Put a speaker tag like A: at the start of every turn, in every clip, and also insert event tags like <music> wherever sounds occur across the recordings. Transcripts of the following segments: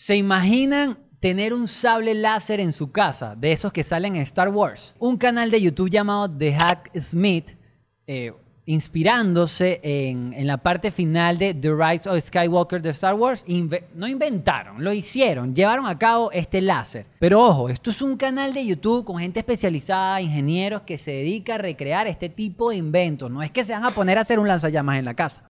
A: ¿Se imaginan tener un sable láser en su casa, de esos que salen en Star Wars? Un canal de YouTube llamado The Hack Smith, eh, inspirándose en, en la parte final de The Rise of Skywalker de Star Wars, no inventaron, lo hicieron, llevaron a cabo este láser. Pero ojo, esto es un canal de YouTube con gente especializada, ingenieros que se dedica a recrear este tipo de inventos. No es que se van a poner a hacer un lanzallamas en la casa.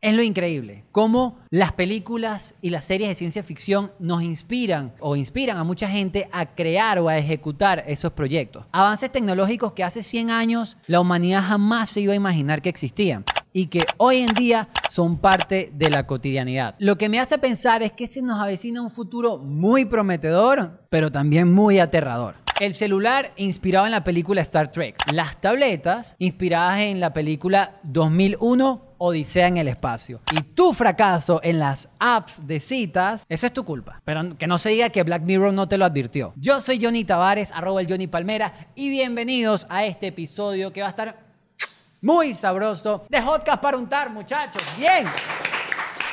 A: Es lo increíble, cómo las películas y las series de ciencia ficción nos inspiran o inspiran a mucha gente a crear o a ejecutar esos proyectos. Avances tecnológicos que hace 100 años la humanidad jamás se iba a imaginar que existían y que hoy en día son parte de la cotidianidad. Lo que me hace pensar es que se nos avecina un futuro muy prometedor, pero también muy aterrador. El celular inspirado en la película Star Trek. Las tabletas inspiradas en la película 2001 Odisea en el espacio. Y tu fracaso en las apps de citas, eso es tu culpa. Pero que no se diga que Black Mirror no te lo advirtió. Yo soy Johnny Tavares, arroba el Johnny Palmera, y bienvenidos a este episodio que va a estar muy sabroso de Hotcast para untar, muchachos. Bien.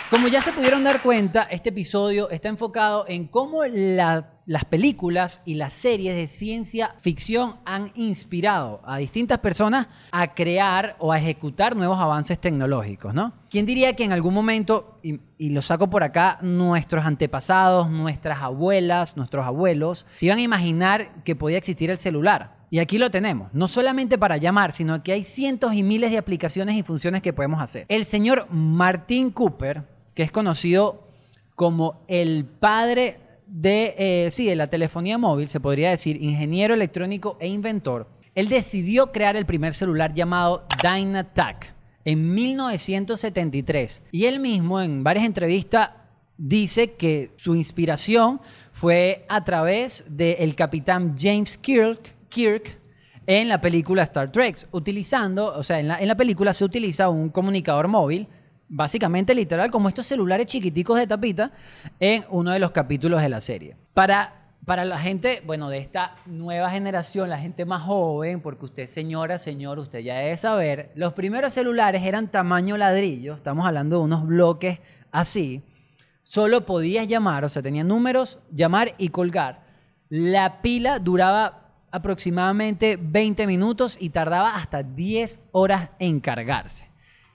A: Como ya se pudieron dar cuenta, este episodio está enfocado en cómo la- las películas y las series de ciencia ficción han inspirado a distintas personas a crear o a ejecutar nuevos avances tecnológicos, ¿no? ¿Quién diría que en algún momento, y, lo saco por acá, nuestros antepasados, nuestras abuelas, nuestros abuelos, se iban a imaginar que podía existir el celular? Y aquí lo tenemos, no solamente para llamar, sino que hay cientos y miles de aplicaciones y funciones que podemos hacer. El señor Martin Cooper, que es conocido como el padre de, eh, sí, de la telefonía móvil, se podría decir, ingeniero electrónico e inventor, él decidió crear el primer celular llamado Dynatac en 1973. Y él mismo en varias entrevistas dice que su inspiración fue a través del capitán James Kirk, Kirk en la película Star Trek, utilizando, o sea, en la, en la película se utiliza un comunicador móvil, básicamente literal, como estos celulares chiquiticos de tapita, en uno de los capítulos de la serie. Para, para la gente, bueno, de esta nueva generación, la gente más joven, porque usted, señora, señor, usted ya debe saber, los primeros celulares eran tamaño ladrillo, estamos hablando de unos bloques así, solo podías llamar, o sea, tenía números, llamar y colgar. La pila duraba aproximadamente 20 minutos y tardaba hasta 10 horas en cargarse.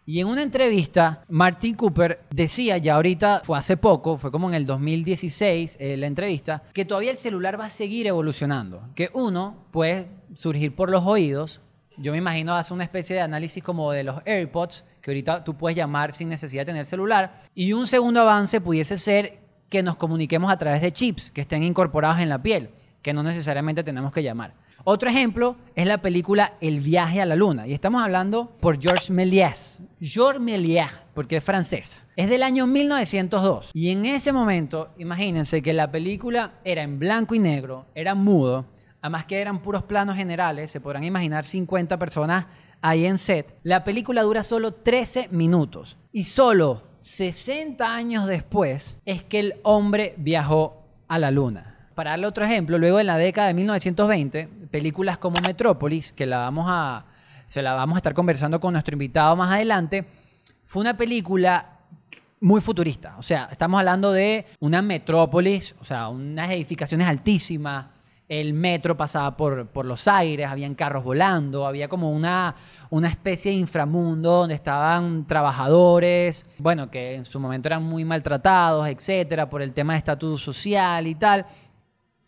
A: Y en una entrevista, Martin Cooper decía, ya ahorita fue hace poco, fue como en el 2016 eh, la entrevista, que todavía el celular va a seguir evolucionando. Que uno puede surgir por los oídos. Yo me imagino hace una especie de análisis como de los AirPods, que ahorita tú puedes llamar sin necesidad de tener celular. Y un segundo avance pudiese ser que nos comuniquemos a través de chips que estén incorporados en la piel, que no necesariamente tenemos que llamar. Otro ejemplo es la película El viaje a la luna. Y estamos hablando por Georges Méliès. Georges Méliès, porque es francesa. Es del año 1902. Y en ese momento, imagínense que la película era en blanco y negro, era mudo, además que eran puros planos generales, se podrán imaginar 50 personas ahí en set. La película dura solo 13 minutos. Y solo 60 años después es que el hombre viajó a la luna. Para darle otro ejemplo, luego en la década de 1920, películas como Metrópolis, que la vamos a, se la vamos a estar conversando con nuestro invitado más adelante, fue una película muy futurista. O sea, estamos hablando de una metrópolis, o sea, unas edificaciones altísimas. El metro pasaba por, por los aires, habían carros volando, había como una, una especie de inframundo donde estaban trabajadores, bueno, que en su momento eran muy maltratados, etcétera, por el tema de estatus social y tal.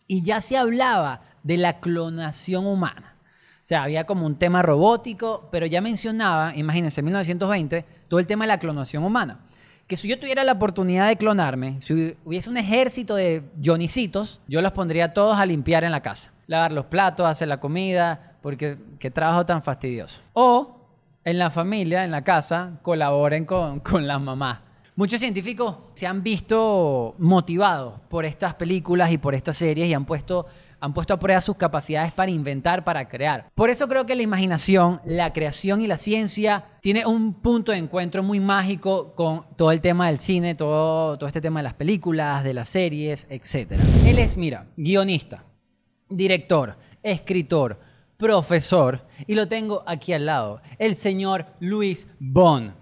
A: Y ya se hablaba de la clonación humana. O sea, había como un tema robótico, pero ya mencionaba, imagínense, en 1920, todo el tema de la clonación humana. Que si yo tuviera la oportunidad de clonarme, si hubiese un ejército de Johnnycitos, yo los pondría todos a limpiar en la casa. Lavar los platos, hacer la comida, porque qué trabajo tan fastidioso. O en la familia, en la casa, colaboren con, con las mamás. Muchos científicos se han visto motivados por estas películas y por estas series y han puesto, han puesto a prueba sus capacidades para inventar, para crear. Por eso creo que la imaginación, la creación y la ciencia tiene un punto de encuentro muy mágico con todo el tema del cine, todo, todo este tema de las películas, de las series, etc. Él es, mira, guionista, director, escritor, profesor y lo tengo aquí al lado, el señor Luis Bond.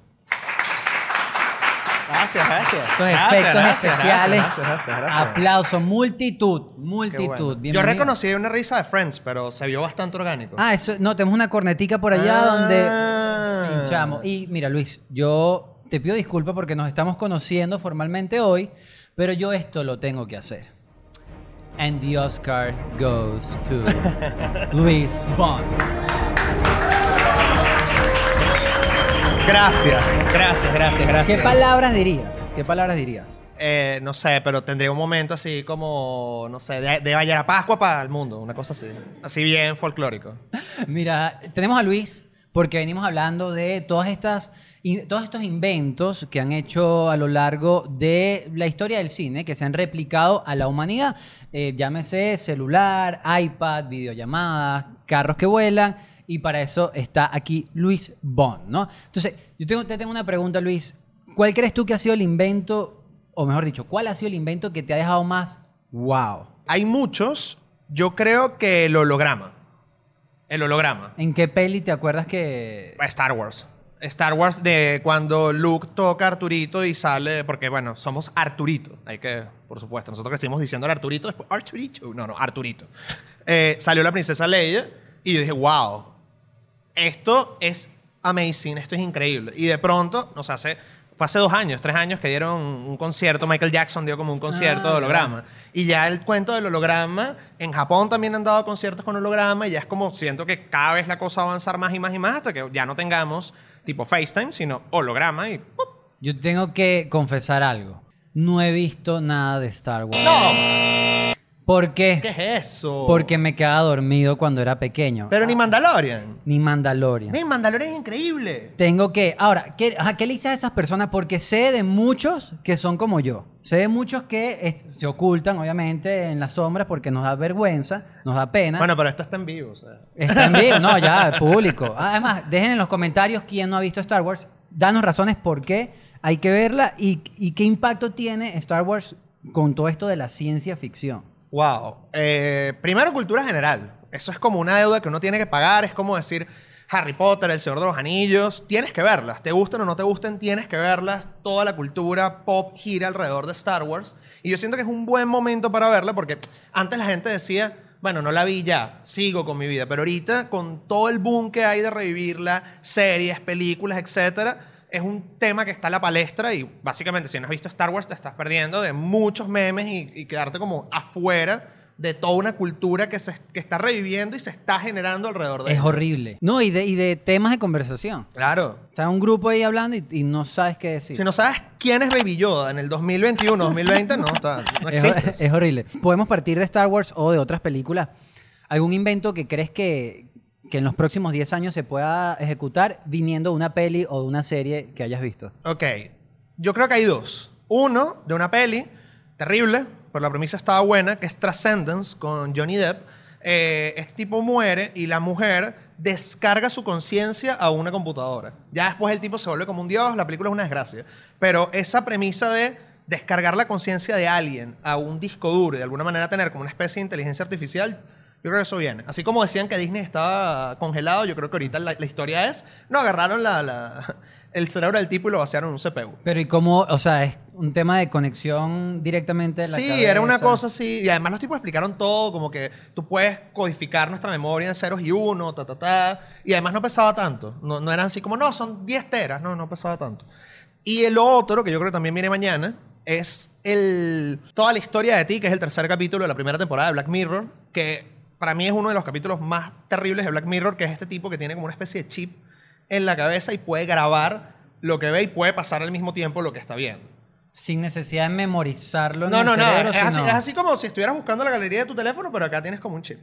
B: Gracias, gracias.
A: Estos
B: Gracias,
A: efectos
B: gracias,
A: especiales.
B: gracias, gracias, gracias.
A: Aplausos, multitud, multitud.
B: bueno. Yo reconocí una risa de Friends, pero se vio bastante orgánico.
A: Ah, eso, no, tenemos una cornetica por allá
B: Ah.
A: donde pinchamos. Y mira, Luis, yo te pido disculpas porque nos estamos conociendo formalmente hoy, pero yo esto lo tengo que hacer. And the Oscar goes to <laughs> Luis Bond.
B: Gracias, gracias, gracias, gracias.
A: ¿Qué palabras dirías? ¿Qué palabras dirías?
B: Eh, no sé, pero tendría un momento así como, no sé, de, de Valle a Pascua para el mundo, una cosa así. Así bien folclórico. <laughs>
A: Mira, tenemos a Luis porque venimos hablando de todas estas, y todos estos inventos que han hecho a lo largo de la historia del cine, que se han replicado a la humanidad. Eh, llámese celular, iPad, videollamadas, carros que vuelan. Y para eso está aquí Luis Bond, ¿no? Entonces, yo tengo, te tengo una pregunta, Luis. ¿Cuál crees tú que ha sido el invento, o mejor dicho, cuál ha sido el invento que te ha dejado más wow?
B: Hay muchos, yo creo que el holograma. El holograma.
A: ¿En qué peli te acuerdas que
B: Star Wars. Star Wars de cuando Luke toca a Arturito y sale, porque bueno, somos Arturito, hay que, por supuesto, nosotros crecimos diciendo Arturito, después Arturito, no, no, Arturito. Eh, salió la princesa Leia y yo dije, wow, esto es amazing, esto es increíble. Y de pronto, nos hace, fue hace dos años, tres años que dieron un concierto, Michael Jackson dio como un concierto
A: Ah,
B: de holograma. Y ya el cuento del holograma, en Japón también han dado conciertos con holograma y ya es como siento que cada vez la cosa va a avanzar más y más y más hasta que ya no tengamos tipo FaceTime, sino holograma y ¡pup!
A: Yo tengo que confesar algo. No he visto nada de Star Wars.
B: ¡No!
A: ¿Por qué?
B: ¿Qué es eso?
A: Porque me quedaba dormido cuando era pequeño.
B: Pero ni Mandalorian.
A: Ni Mandalorian.
B: Ven, Mandalorian es increíble.
A: Tengo que... Ahora, ¿qué, ajá, ¿qué le hice a esas personas? Porque sé de muchos que son como yo. Sé de muchos que es- se ocultan, obviamente, en las sombras porque nos da vergüenza, nos da pena.
B: Bueno, pero esto está en vivo, o sea.
A: Está en vivo, no, ya, el <laughs> público. Además, dejen en los comentarios quién no ha visto Star Wars. Danos razones por qué hay que verla y, y qué impacto tiene Star Wars con todo esto de la ciencia ficción.
B: Wow. Eh, primero, cultura general. Eso es como una deuda que uno tiene que pagar. Es como decir Harry Potter, El Señor de los Anillos. Tienes que verlas. Te gusten o no te gusten, tienes que verlas. Toda la cultura pop gira alrededor de Star Wars. Y yo siento que es un buen momento para verla porque antes la gente decía, bueno, no la vi ya, sigo con mi vida. Pero ahorita, con todo el boom que hay de revivirla, series, películas, etcétera, es un tema que está en la palestra y básicamente si no has visto Star Wars te estás perdiendo de muchos memes y, y quedarte como afuera de toda una cultura que se que está reviviendo y se está generando alrededor de
A: Es
B: ella.
A: horrible. No, y de, y de temas de conversación.
B: Claro.
A: Está un grupo ahí hablando y, y no sabes qué decir.
B: Si no sabes quién es Baby Yoda en el 2021, 2020, no, está, no <laughs>
A: es horrible. Podemos partir de Star Wars o de otras películas. ¿Algún invento que crees que, que en los próximos 10 años se pueda ejecutar viniendo de una peli o de una serie que hayas visto?
B: Ok, yo creo que hay dos. Uno, de una peli terrible, pero la premisa estaba buena, que es Transcendence con Johnny Depp. Eh, este tipo muere y la mujer descarga su conciencia a una computadora. Ya después el tipo se vuelve como un dios, la película es una desgracia. Pero esa premisa de descargar la conciencia de alguien a un disco duro y de alguna manera tener como una especie de inteligencia artificial, yo creo que eso viene. Así como decían que Disney estaba congelado, yo creo que ahorita la, la historia es, no, agarraron la, la- <laughs> el cerebro del tipo y lo vaciaron en un CPU.
A: Pero ¿y cómo? O sea, es un tema de conexión directamente de la
B: Sí,
A: cabeza.
B: era una cosa así. Y además los tipos explicaron todo, como que tú puedes codificar nuestra memoria en ceros y uno, ta, ta, ta. Y además no pesaba tanto. No, no eran así como, no, son 10 teras. No, no pesaba tanto. Y el otro, que yo creo que también viene mañana, es el, toda la historia de ti, que es el tercer capítulo de la primera temporada de Black Mirror, que para mí es uno de los capítulos más terribles de Black Mirror, que es este tipo que tiene como una especie de chip en la cabeza y puede grabar lo que ve y puede pasar al mismo tiempo lo que está viendo.
A: Sin necesidad de memorizarlo en
B: No,
A: el
B: no, no.
A: cerebro,
B: Es así, es así como si estuvieras buscando la galería de tu teléfono, pero acá tienes como un chip.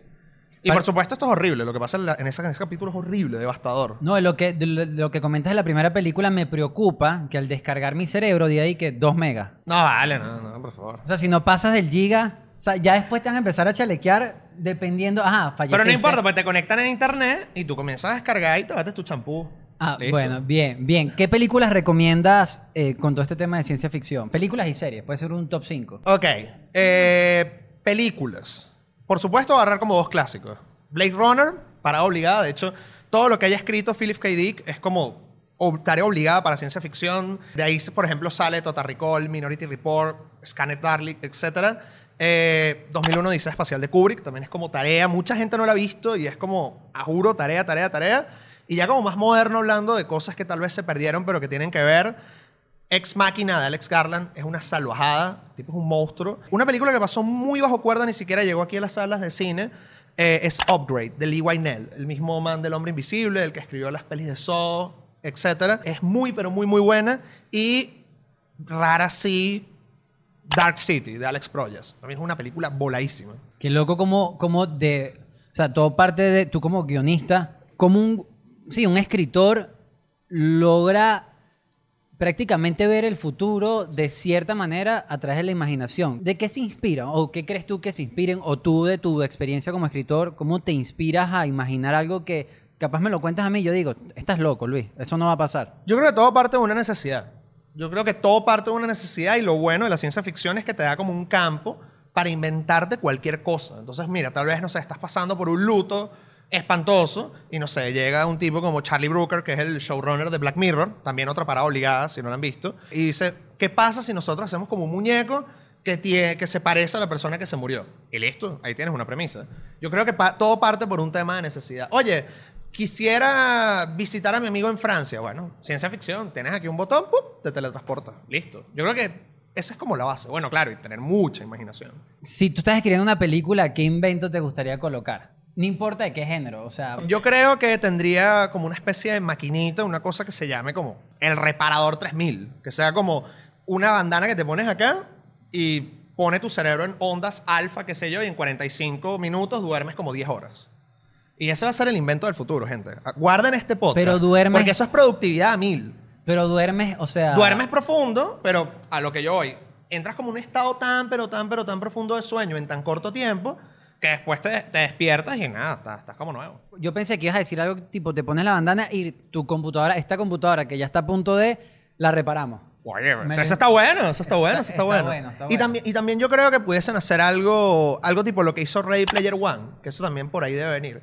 B: Y por supuesto esto es horrible. Lo que pasa en, la- en ese, en ese capítulo es horrible, devastador.
A: No, lo que, lo, lo que comentas de la primera película me preocupa que al descargar mi cerebro de ahí que 2 megas.
B: No, vale, no, no, por favor.
A: O sea, si no pasas del giga, o sea, ya después te van a empezar a chalequear dependiendo, ajá, falleciste.
B: Pero no importa, pues te conectan en internet y tú comienzas a descargar y te bates tu champú.
A: Ah,
B: Listo.
A: bueno, bien, bien. ¿Qué películas recomiendas eh, con todo este tema de ciencia ficción? Películas y series, puede ser un top 5.
B: Ok. eh, películas. Por supuesto, agarrar como dos clásicos. Blade Runner, parada obligada. De hecho, todo lo que haya escrito Philip K. Dick es como tarea obligada para ciencia ficción. De ahí, por ejemplo, sale Total Recall, Minority Report, Scanner Darkly, etc. Eh, 2001 Dice Espacial de Kubrick también es como tarea. Mucha gente no la ha visto y es como, a juro, tarea, tarea, tarea. Y ya como más moderno hablando de cosas que tal vez se perdieron pero que tienen que ver. Ex Máquina de Alex Garland es una salvajada, tipo es un monstruo. Una película que pasó muy bajo cuerda, ni siquiera llegó aquí a las salas de cine, eh, es Upgrade, de Lee Wynell, el mismo man del Hombre Invisible, el que escribió las pelis de Saw, etc. Es muy, pero muy, muy buena. Y rara sí, Dark City, de Alex Proyas. También es una película voladísima.
A: Qué loco como, como de... O sea, todo parte de... Tú como guionista, como un... Sí, un escritor logra prácticamente ver el futuro de cierta manera a través de la imaginación. ¿De qué se inspiran? ¿O qué crees tú que se inspiren? ¿O tú de tu experiencia como escritor, cómo te inspiras a imaginar algo que capaz me lo cuentas a mí y yo digo, estás loco, Luis, eso no va a pasar?
B: Yo creo que todo parte de una necesidad. Yo creo que todo parte de una necesidad y lo bueno de la ciencia ficción es que te da como un campo para inventarte cualquier cosa. Entonces, mira, tal vez, no sé, estás pasando por un luto espantoso y, no sé, llega un tipo como Charlie Brooker, que es el showrunner de Black Mirror, también otra parada obligada, si no lo han visto, y dice, ¿qué pasa si nosotros hacemos como un muñeco que, tiene, que se parece a la persona que se murió? Y listo, ahí tienes una premisa. Yo creo que pa- todo parte por un tema de necesidad. Oye, quisiera visitar a mi amigo en Francia. Bueno, ciencia ficción, tienes aquí un botón, ¡pum! te teletransporta. Listo. Yo creo que esa es como la base. Bueno, claro, y tener mucha imaginación.
A: Si tú estás escribiendo una película, ¿qué invento te gustaría colocar? No importa de qué género, o sea...
B: Yo creo que tendría como una especie de maquinita, una cosa que se llame como el reparador 3000. Que sea como una bandana que te pones acá y pone tu cerebro en ondas alfa, qué sé yo, y en 45 minutos duermes como 10 horas. Y ese va a ser el invento del futuro, gente. Guarden este podcast.
A: Pero duermes-
B: Porque eso es productividad a mil.
A: Pero duermes, o sea...
B: Duermes profundo, pero a lo que yo voy, entras como un estado tan, pero tan, pero tan profundo de sueño en tan corto tiempo que después te, te despiertas y nada, estás, estás como nuevo.
A: Yo pensé que ibas a decir algo tipo, te pones la bandana y tu computadora, esta computadora que ya está a punto de, la reparamos. Me-
B: Eso está bueno, eso está bueno, eso
A: Está-
B: está, bueno.
A: bueno, está
B: Y,
A: bueno.
B: también, y también yo creo que pudiesen hacer algo, algo tipo lo que hizo Ready Player One, que eso también por ahí debe venir.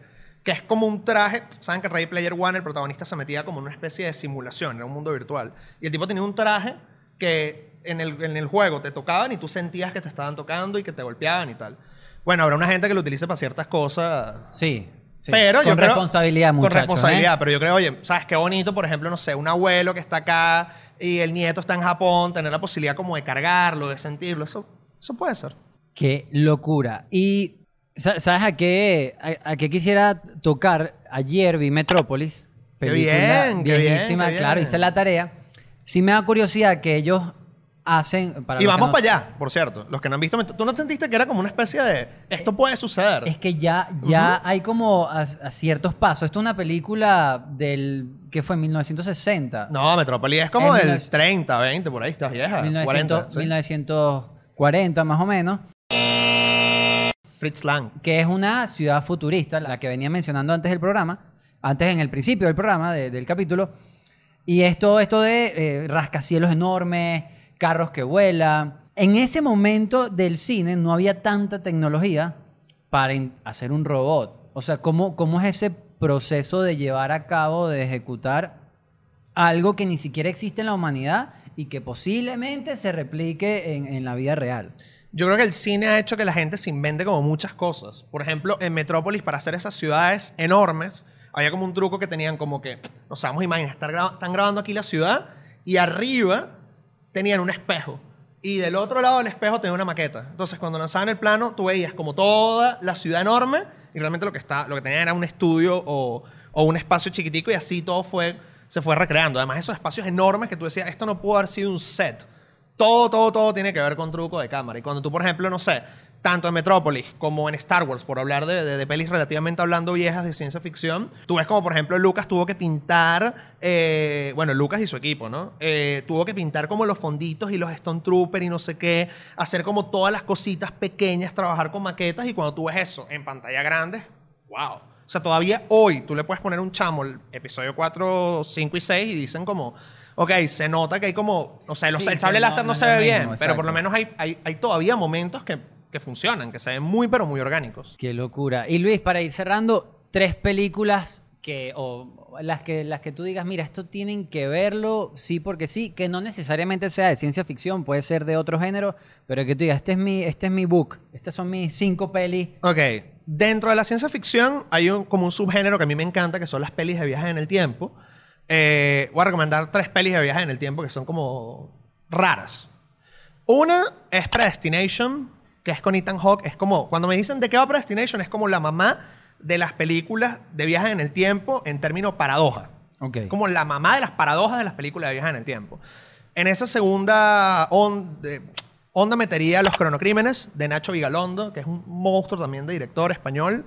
B: Que es como un traje, saben que Ready Player One, el protagonista se metía como en una especie de simulación, era un mundo virtual. Y el tipo tenía un traje que en el, en el juego te tocaban y tú sentías que te estaban tocando y que te golpeaban y tal. Bueno, habrá una gente que lo utilice para ciertas cosas
A: Sí. sí.
B: pero yo
A: Con
B: creo-
A: responsabilidad, muchachos.
B: Con responsabilidad,
A: ¿eh?
B: pero yo creo, oye, ¿sabes qué bonito? Por ejemplo, no sé, un abuelo que está acá y el nieto está en Japón, tener la posibilidad como de cargarlo, de sentirlo, eso, eso puede ser.
A: Qué locura. Y, ¿sabes a qué, a, a qué quisiera tocar? Ayer vi Metrópolis.
B: Qué bien, qué bien, qué bien.
A: claro, hice la tarea. Sí me da curiosidad que ellos hacen... Para
B: y vamos
A: no-
B: para allá, por cierto. Los que no han visto, ¿tú no sentiste que era como una especie de, esto puede suceder?
A: Es que ya, ya hay como a, a ciertos pasos. Esto es una película del... que fue? 1960.
B: No, Metrópolis es como
A: Es
B: del
A: 1900
B: 30, 20, por ahí estás vieja.
A: 1900
B: 40, ¿sí?
A: 1940 más o menos.
B: Fritz Lang.
A: que es una ciudad futurista, la que venía mencionando antes del programa, antes en el principio del programa, de- del capítulo. Y esto, esto de eh, rascacielos enormes, carros que vuelan. En ese momento del cine no había tanta tecnología para hacer un robot. O sea, ¿cómo, ¿cómo es ese proceso de llevar a cabo, de ejecutar algo que ni siquiera existe en la humanidad y que posiblemente se replique en, en la vida real?
B: Yo creo que el cine ha hecho que la gente se invente como muchas cosas. Por ejemplo, en Metrópolis, para hacer esas ciudades enormes, había como un truco que tenían como que, no sé, vamos a imaginar, estar están grabando aquí la ciudad y arriba tenían un espejo. Y del otro lado del espejo tenía una maqueta. Entonces, cuando lanzaban el plano, tú veías como toda la ciudad enorme y realmente lo que, está, lo que tenían era un estudio o, o un espacio chiquitico y así todo fue, se fue recreando. Además, esos espacios enormes que tú decías, esto no pudo haber sido un set. Todo, todo, todo tiene que ver con truco de cámara. Y cuando tú, por ejemplo, no sé, tanto en Metrópolis como en Star Wars, por hablar de, de- pelis relativamente hablando viejas de ciencia ficción, tú ves como, por ejemplo, Lucas tuvo que pintar, eh, bueno, Lucas y su equipo, ¿no? Eh, tuvo que pintar como los fonditos y los Stone Trooper y no sé qué, hacer como todas las cositas pequeñas, trabajar con maquetas y cuando tú ves eso en pantalla grande, wow. O sea, todavía hoy tú le puedes poner un chamo el episodio 4, 5 y 6 y dicen como, ok, se nota que hay como, o sea, los-
A: Sí,
B: el sable láser no,
A: no
B: se ve
A: mismo,
B: bien, pero por lo menos hay, hay, hay todavía momentos que, que funcionan, que se ven muy, pero muy orgánicos.
A: Qué locura. Y Luis, para ir cerrando, tres películas que, o las que, las que tú digas, mira, esto tienen que verlo, sí porque sí, que no necesariamente sea de ciencia ficción, puede ser de otro género, pero que tú digas, este es mi, este es mi book, estas son mis cinco pelis.
B: Ok, dentro de la ciencia ficción hay un, como un subgénero que a mí me encanta, que son las pelis de viajes en el tiempo. Eh, voy a recomendar tres pelis de viajes en el tiempo que son como raras. Una es Predestination, que es con Ethan Hawke. Es como, cuando me dicen de qué va Predestination, es como la mamá de las películas de viajes en el tiempo en términos paradoja.
A: Ok.
B: Como la mamá de las paradojas de las películas de viajes en el tiempo. En esa segunda on- de- onda metería Los cronocrímenes de Nacho Vigalondo, que es un monstruo también de director español.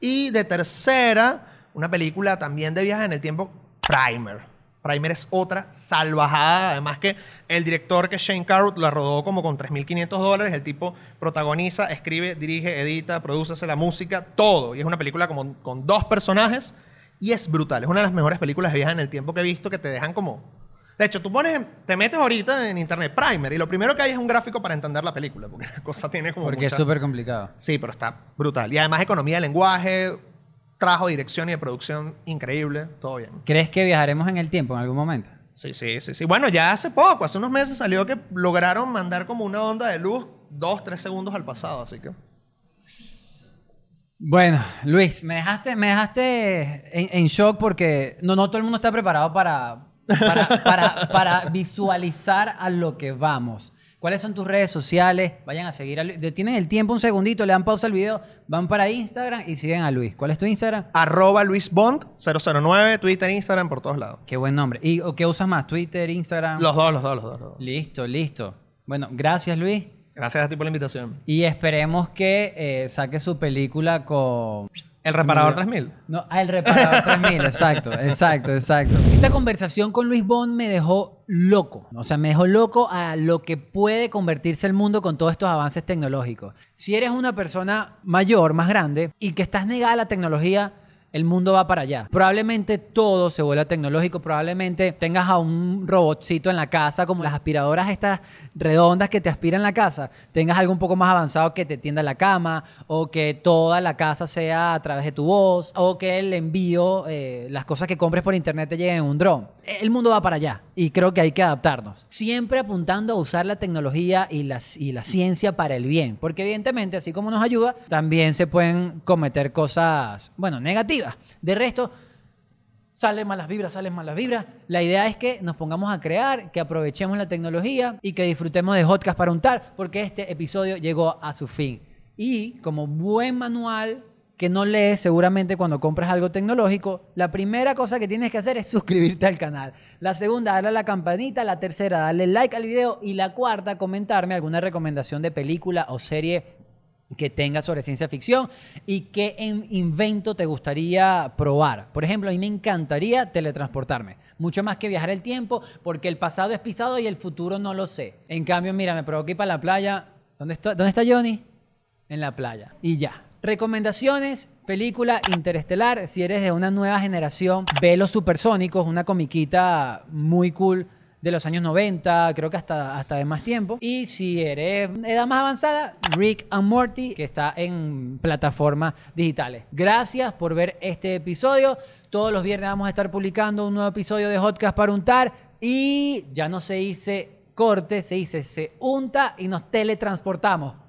B: Y de tercera, una película también de viajes en el tiempo, Primer. Primer es otra salvajada. Además que el director que Shane Carruth la rodó como con 3.500 dólares. El tipo protagoniza, escribe, dirige, edita, produce, hace la música, todo. Y es una película como con dos personajes y es brutal. Es una de las mejores películas de viajes en el tiempo que he visto que te dejan como... De hecho, tú pones, te metes ahorita en internet Primer y lo primero que hay es un gráfico para entender la película, porque la cosa tiene como
A: Porque es súper complicado.
B: Sí, pero está brutal. Y además economía de lenguaje, trabajo, dirección y de producción increíble, todo bien.
A: ¿Crees que viajaremos en el tiempo en algún momento?
B: Sí, sí, sí, sí. Bueno, ya hace poco, hace unos meses salió que lograron mandar como una onda de luz dos, tres segundos al pasado, así que...
A: Bueno, Luis, me dejaste, me dejaste en, en shock porque no, no todo el mundo está preparado para, para, para, para visualizar a lo que vamos. ¿Cuáles son tus redes sociales? Vayan a seguir a Luis. Detienen el tiempo un segundito, le dan pausa al video, van para Instagram y siguen a Luis. ¿Cuál es tu Instagram?
B: Arroba Luis Bond 009, Twitter, Instagram, por todos lados.
A: Qué buen nombre. ¿Y o qué usas más? ¿Twitter, Instagram?
B: Los dos, los dos, los dos. los dos.
A: Listo, listo. Bueno, gracias Luis.
B: Gracias a ti por la invitación.
A: Y esperemos que eh, saque su película con...
B: El reparador 3000.
A: No, ah, el reparador 3000, <laughs> exacto, exacto, exacto. Esta conversación con Luis Bond me dejó loco. O sea, me dejó loco a lo que puede convertirse el mundo con todos estos avances tecnológicos. Si eres una persona mayor, más grande, y que estás negada a la tecnología, el mundo va para allá. Probablemente todo se vuelva tecnológico, probablemente tengas a un robotcito en la casa, como las aspiradoras estas redondas que te aspiran la casa, tengas algo un poco más avanzado que te tienda la cama, o que toda la casa sea a través de tu voz, o que el envío, eh, las cosas que compres por internet te lleguen en un dron. El mundo va para allá y creo que hay que adaptarnos. Siempre apuntando a usar la tecnología y la, y la ciencia para el bien, porque evidentemente, así como nos ayuda, también se pueden cometer cosas, bueno, negativas. De resto, salen malas vibras, salen malas vibras. La idea es que nos pongamos a crear, que aprovechemos la tecnología y que disfrutemos de Hotcast para untar, porque este episodio llegó a su fin. Y como buen manual que no lees seguramente cuando compras algo tecnológico, la primera cosa que tienes que hacer es suscribirte al canal. La segunda, darle a la campanita. La tercera, darle like al video. Y la cuarta, comentarme alguna recomendación de película o serie que tenga sobre ciencia ficción y qué en- invento te gustaría probar. Por ejemplo, a mí me encantaría teletransportarme, mucho más que viajar el tiempo, porque el pasado es pisado y el futuro no lo sé. En cambio, mira, me provoqué para la playa. ¿Dónde está, ¿Dónde está Johnny? En la playa. Y ya. Recomendaciones, película Interestelar. Si eres de una nueva generación, ve Los Supersónicos, una comiquita muy cool de los años 90, creo que hasta, hasta de más tiempo. Y si eres edad más avanzada, Rick and Morty, que está en plataformas digitales. Gracias por ver este episodio. Todos los viernes vamos a estar publicando un nuevo episodio de Hotcast para untar. Y ya no se dice corte, se dice se unta y nos teletransportamos.